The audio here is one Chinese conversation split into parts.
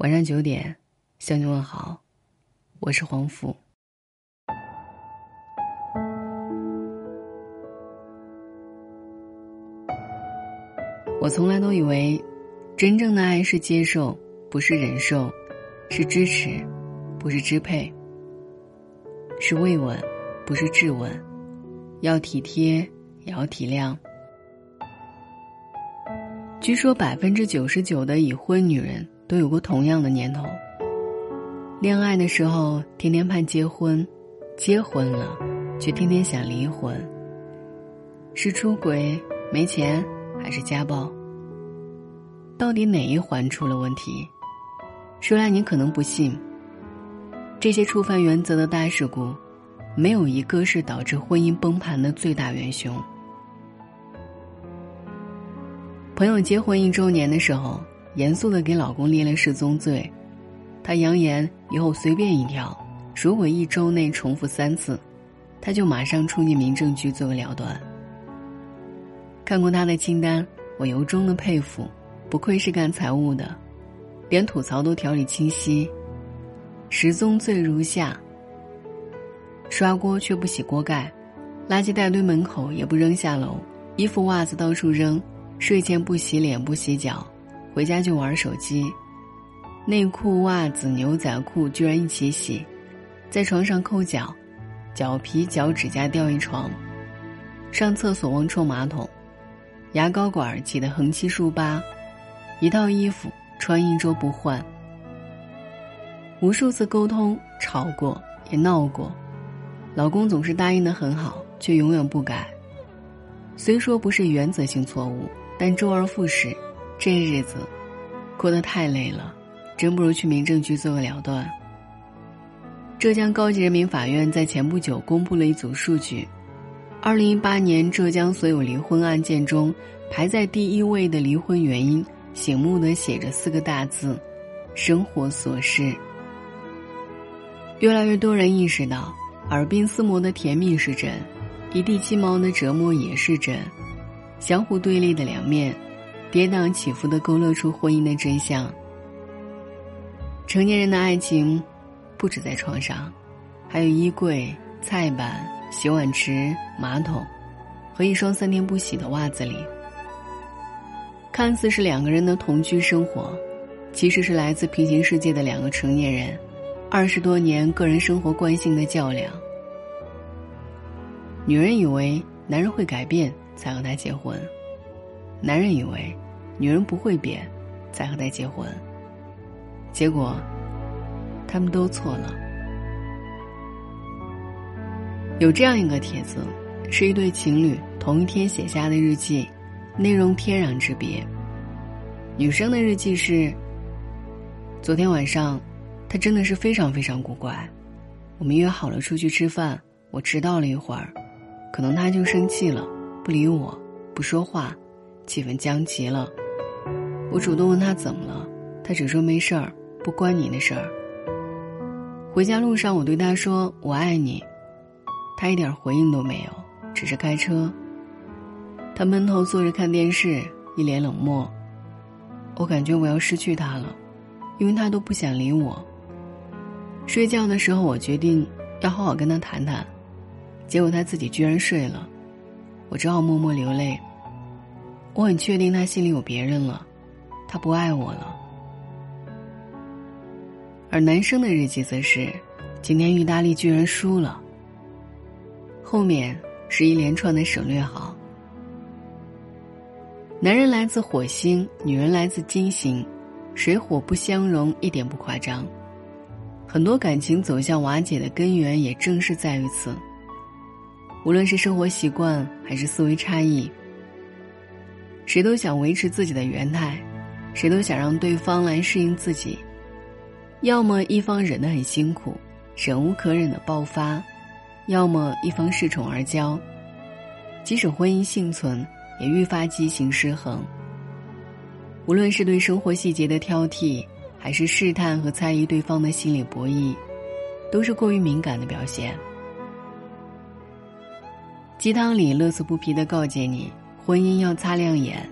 晚上九点，向你问好，我是黄甫。我从来都以为，真正的爱是接受，不是忍受；是支持，不是支配；是慰问，不是质问；要体贴，也要体谅。据说百分之九十九的已婚女人都有过同样的念头：恋爱的时候天天盼结婚，结婚了却天天想离婚。是出轨、没钱？还是家暴？到底哪一环出了问题？说来你可能不信。这些触犯原则的大事故，没有一个是导致婚姻崩盘的最大元凶。朋友结婚一周年的时候，严肃的给老公列了失踪罪，他扬言以后随便一条，如果一周内重复三次，他就马上冲进民政局做个了断。看过他的清单，我由衷的佩服，不愧是干财务的，连吐槽都条理清晰。十宗罪如下：刷锅却不洗锅盖，垃圾袋堆门口也不扔下楼，衣服袜子到处扔，睡前不洗脸不洗脚，回家就玩手机，内裤袜子牛仔裤居然一起洗，在床上抠脚，脚皮脚趾甲掉一床，上厕所忘冲马桶。牙膏管挤得横七竖八，一套衣服穿一周不换。无数次沟通吵过也闹过，老公总是答应的很好，却永远不改。虽说不是原则性错误，但周而复始，这日子过得太累了，真不如去民政局做个了断。浙江高级人民法院在前不久公布了一组数据。二零一八年，浙江所有离婚案件中，排在第一位的离婚原因，醒目的写着四个大字：生活琐事。越来越多人意识到，耳鬓厮磨的甜蜜是真，一地鸡毛的折磨也是真，相互对立的两面，跌宕起伏的勾勒出婚姻的真相。成年人的爱情，不止在床上，还有衣柜、菜板。洗碗池、马桶，和一双三天不洗的袜子里，看似是两个人的同居生活，其实是来自平行世界的两个成年人，二十多年个人生活惯性的较量。女人以为男人会改变才和他结婚，男人以为女人不会变才和他结婚，结果他们都错了。有这样一个帖子，是一对情侣同一天写下的日记，内容天壤之别。女生的日记是：昨天晚上，他真的是非常非常古怪。我们约好了出去吃饭，我迟到了一会儿，可能他就生气了，不理我，不说话，气氛僵极了。我主动问他怎么了，他只说没事儿，不关你的事儿。回家路上，我对他说：“我爱你。”他一点回应都没有，只是开车。他闷头坐着看电视，一脸冷漠。我感觉我要失去他了，因为他都不想理我。睡觉的时候，我决定要好好跟他谈谈，结果他自己居然睡了，我只好默默流泪。我很确定他心里有别人了，他不爱我了。而男生的日记则是：今天意大利居然输了。后面是一连串的省略号。男人来自火星，女人来自金星，水火不相容一点不夸张。很多感情走向瓦解的根源，也正是在于此。无论是生活习惯还是思维差异，谁都想维持自己的原态，谁都想让对方来适应自己。要么一方忍得很辛苦，忍无可忍的爆发。要么一方恃宠而骄，即使婚姻幸存，也愈发畸形失衡。无论是对生活细节的挑剔，还是试探和猜疑对方的心理博弈，都是过于敏感的表现。鸡汤里乐此不疲的告诫你，婚姻要擦亮眼，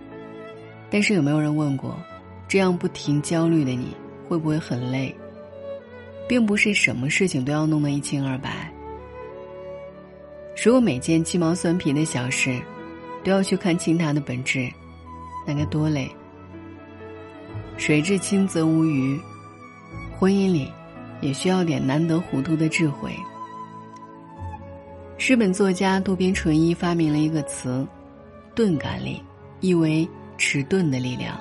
但是有没有人问过，这样不停焦虑的你，会不会很累？并不是什么事情都要弄得一清二白。如果每件鸡毛蒜皮的小事，都要去看清它的本质，那该多累。水至清则无鱼，婚姻里，也需要点难得糊涂的智慧。日本作家渡边淳一发明了一个词“钝感力”，意为迟钝的力量。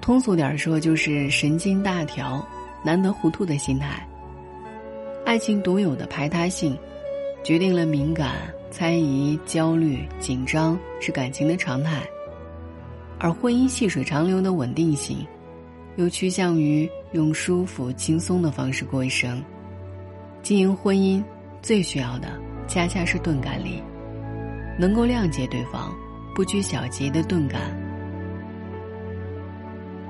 通俗点说，就是神经大条、难得糊涂的心态。爱情独有的排他性，决定了敏感、猜疑、焦虑、紧张是感情的常态；而婚姻细水长流的稳定性，又趋向于用舒服、轻松的方式过一生。经营婚姻最需要的，恰恰是钝感力，能够谅解对方、不拘小节的钝感。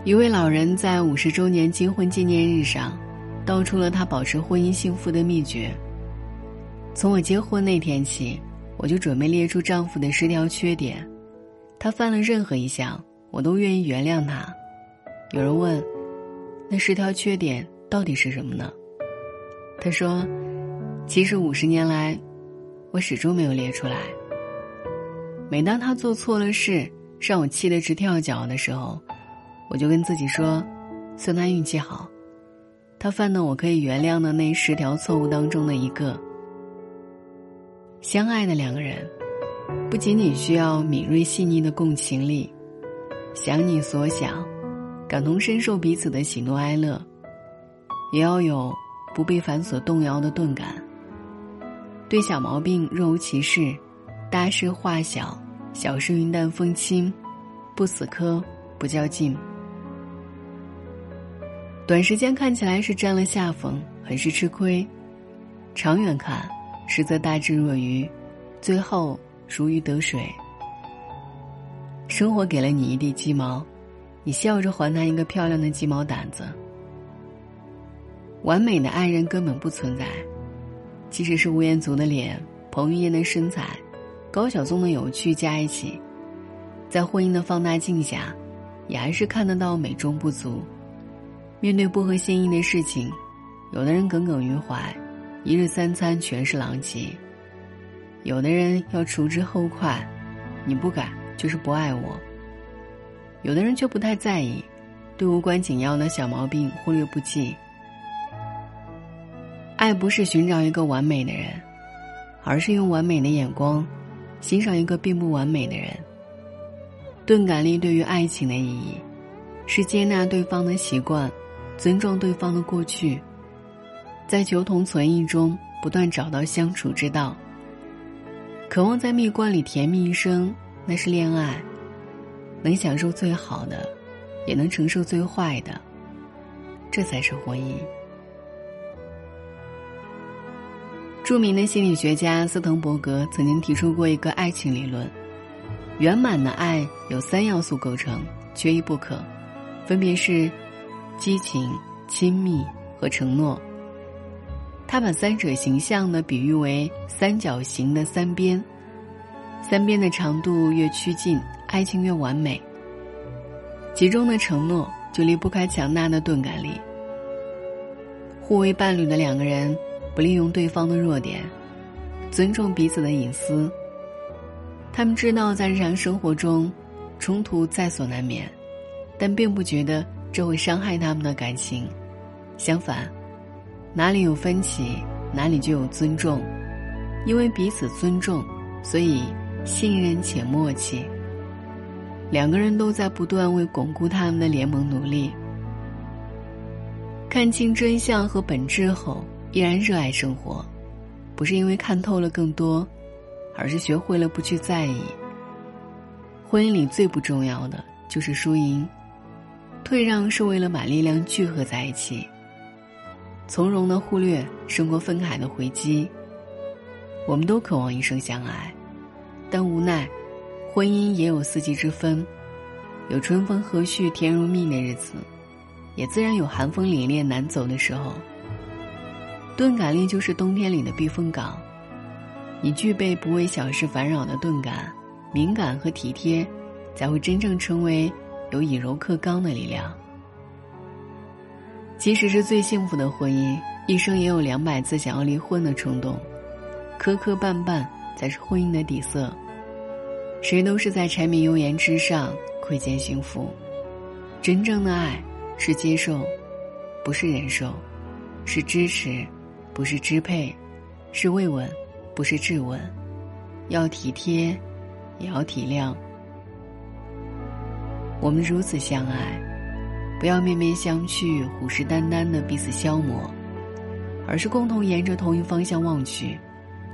一位老人在五十周年金婚纪念日上，道出了他保持婚姻幸福的秘诀。从我结婚那天起，我就准备列出丈夫的十条缺点，他犯了任何一项，我都愿意原谅他。有人问，那十条缺点到底是什么呢？他说，其实五十年来，我始终没有列出来。每当他做错了事，让我气得直跳脚的时候。我就跟自己说，算他运气好，他犯的我可以原谅的那十条错误当中的一个。相爱的两个人，不仅仅需要敏锐细腻的共情力，想你所想，感同身受彼此的喜怒哀乐，也要有不被繁琐动摇的钝感。对小毛病若无其事，大事化小，小事云淡风轻，不死磕，不较劲。短时间看起来是占了下风，很是吃亏；长远看，实则大智若愚，最后如鱼得水。生活给了你一地鸡毛，你笑着还他一个漂亮的鸡毛掸子。完美的爱人根本不存在，即使是吴彦祖的脸、彭于晏的身材、高晓松的有趣加一起，在婚姻的放大镜下，也还是看得到美中不足。面对不合心意的事情，有的人耿耿于怀，一日三餐全是狼藉；有的人要除之后快，你不改就是不爱我；有的人却不太在意，对无关紧要的小毛病忽略不计。爱不是寻找一个完美的人，而是用完美的眼光欣赏一个并不完美的人。钝感力对于爱情的意义，是接纳对方的习惯。尊重对方的过去，在求同存异中不断找到相处之道。渴望在蜜罐里甜蜜一生，那是恋爱；能享受最好的，也能承受最坏的，这才是婚姻。著名的心理学家斯滕伯格曾经提出过一个爱情理论：圆满的爱有三要素构成，缺一不可，分别是。激情、亲密和承诺。他把三者形象的比喻为三角形的三边，三边的长度越趋近，爱情越完美。其中的承诺就离不开强大的钝感力。互为伴侣的两个人，不利用对方的弱点，尊重彼此的隐私。他们知道在日常生活中，冲突在所难免，但并不觉得。这会伤害他们的感情，相反，哪里有分歧，哪里就有尊重，因为彼此尊重，所以信任且默契。两个人都在不断为巩固他们的联盟努力。看清真相和本质后，依然热爱生活，不是因为看透了更多，而是学会了不去在意。婚姻里最不重要的就是输赢。退让是为了把力量聚合在一起，从容的忽略胜过愤慨的回击。我们都渴望一生相爱，但无奈，婚姻也有四季之分，有春风和煦、甜如蜜的日子，也自然有寒风凛冽、难走的时候。钝感力就是冬天里的避风港，你具备不为小事烦扰的钝感、敏感和体贴，才会真正成为。有以柔克刚的力量。即使是最幸福的婚姻，一生也有两百次想要离婚的冲动。磕磕绊绊才是婚姻的底色。谁都是在柴米油盐之上窥见幸福。真正的爱是接受，不是忍受；是支持，不是支配；是慰问，不是质问。要体贴，也要体谅。我们如此相爱，不要面面相觑、虎视眈眈的彼此消磨，而是共同沿着同一方向望去，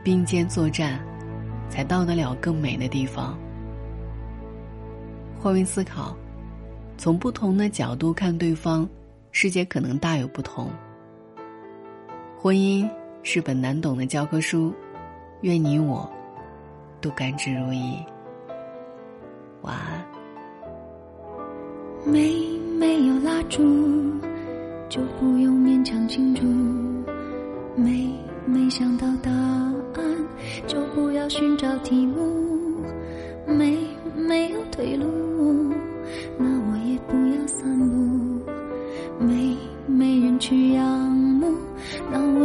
并肩作战，才到得了更美的地方。换位思考。从不同的角度看对方，世界可能大有不同。婚姻是本难懂的教科书，愿你我都甘之如饴。晚安。没没有蜡烛，就不用勉强庆祝；没没想到答案，就不要寻找题目；没没有退路。那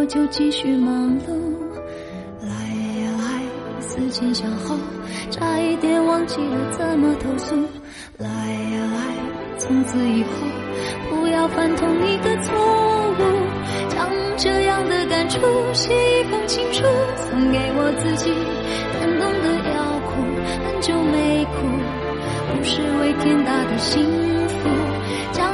我就继续忙碌。来呀来，思前想后，差一点忘记了怎么投诉。来呀来，从此以后不要犯同一个错误，将这样的感触写一封情书，送给我自己。感动的要哭，很久没哭。不是为天大的幸福，将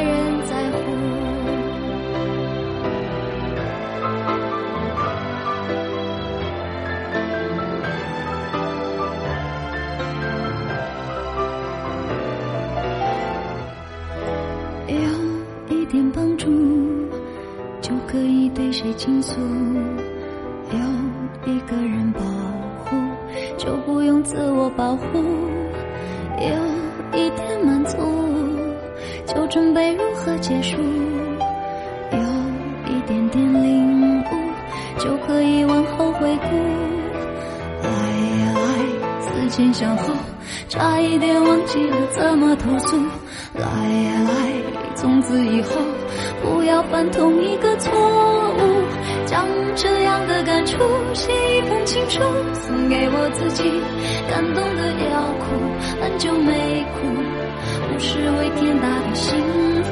前想后，差一点忘记了怎么投诉。来呀来，从此以后。不要犯同一个错误，将这样的感触写一封情书，送给我自己。感动的要哭，很久没哭，不是为天大的幸福，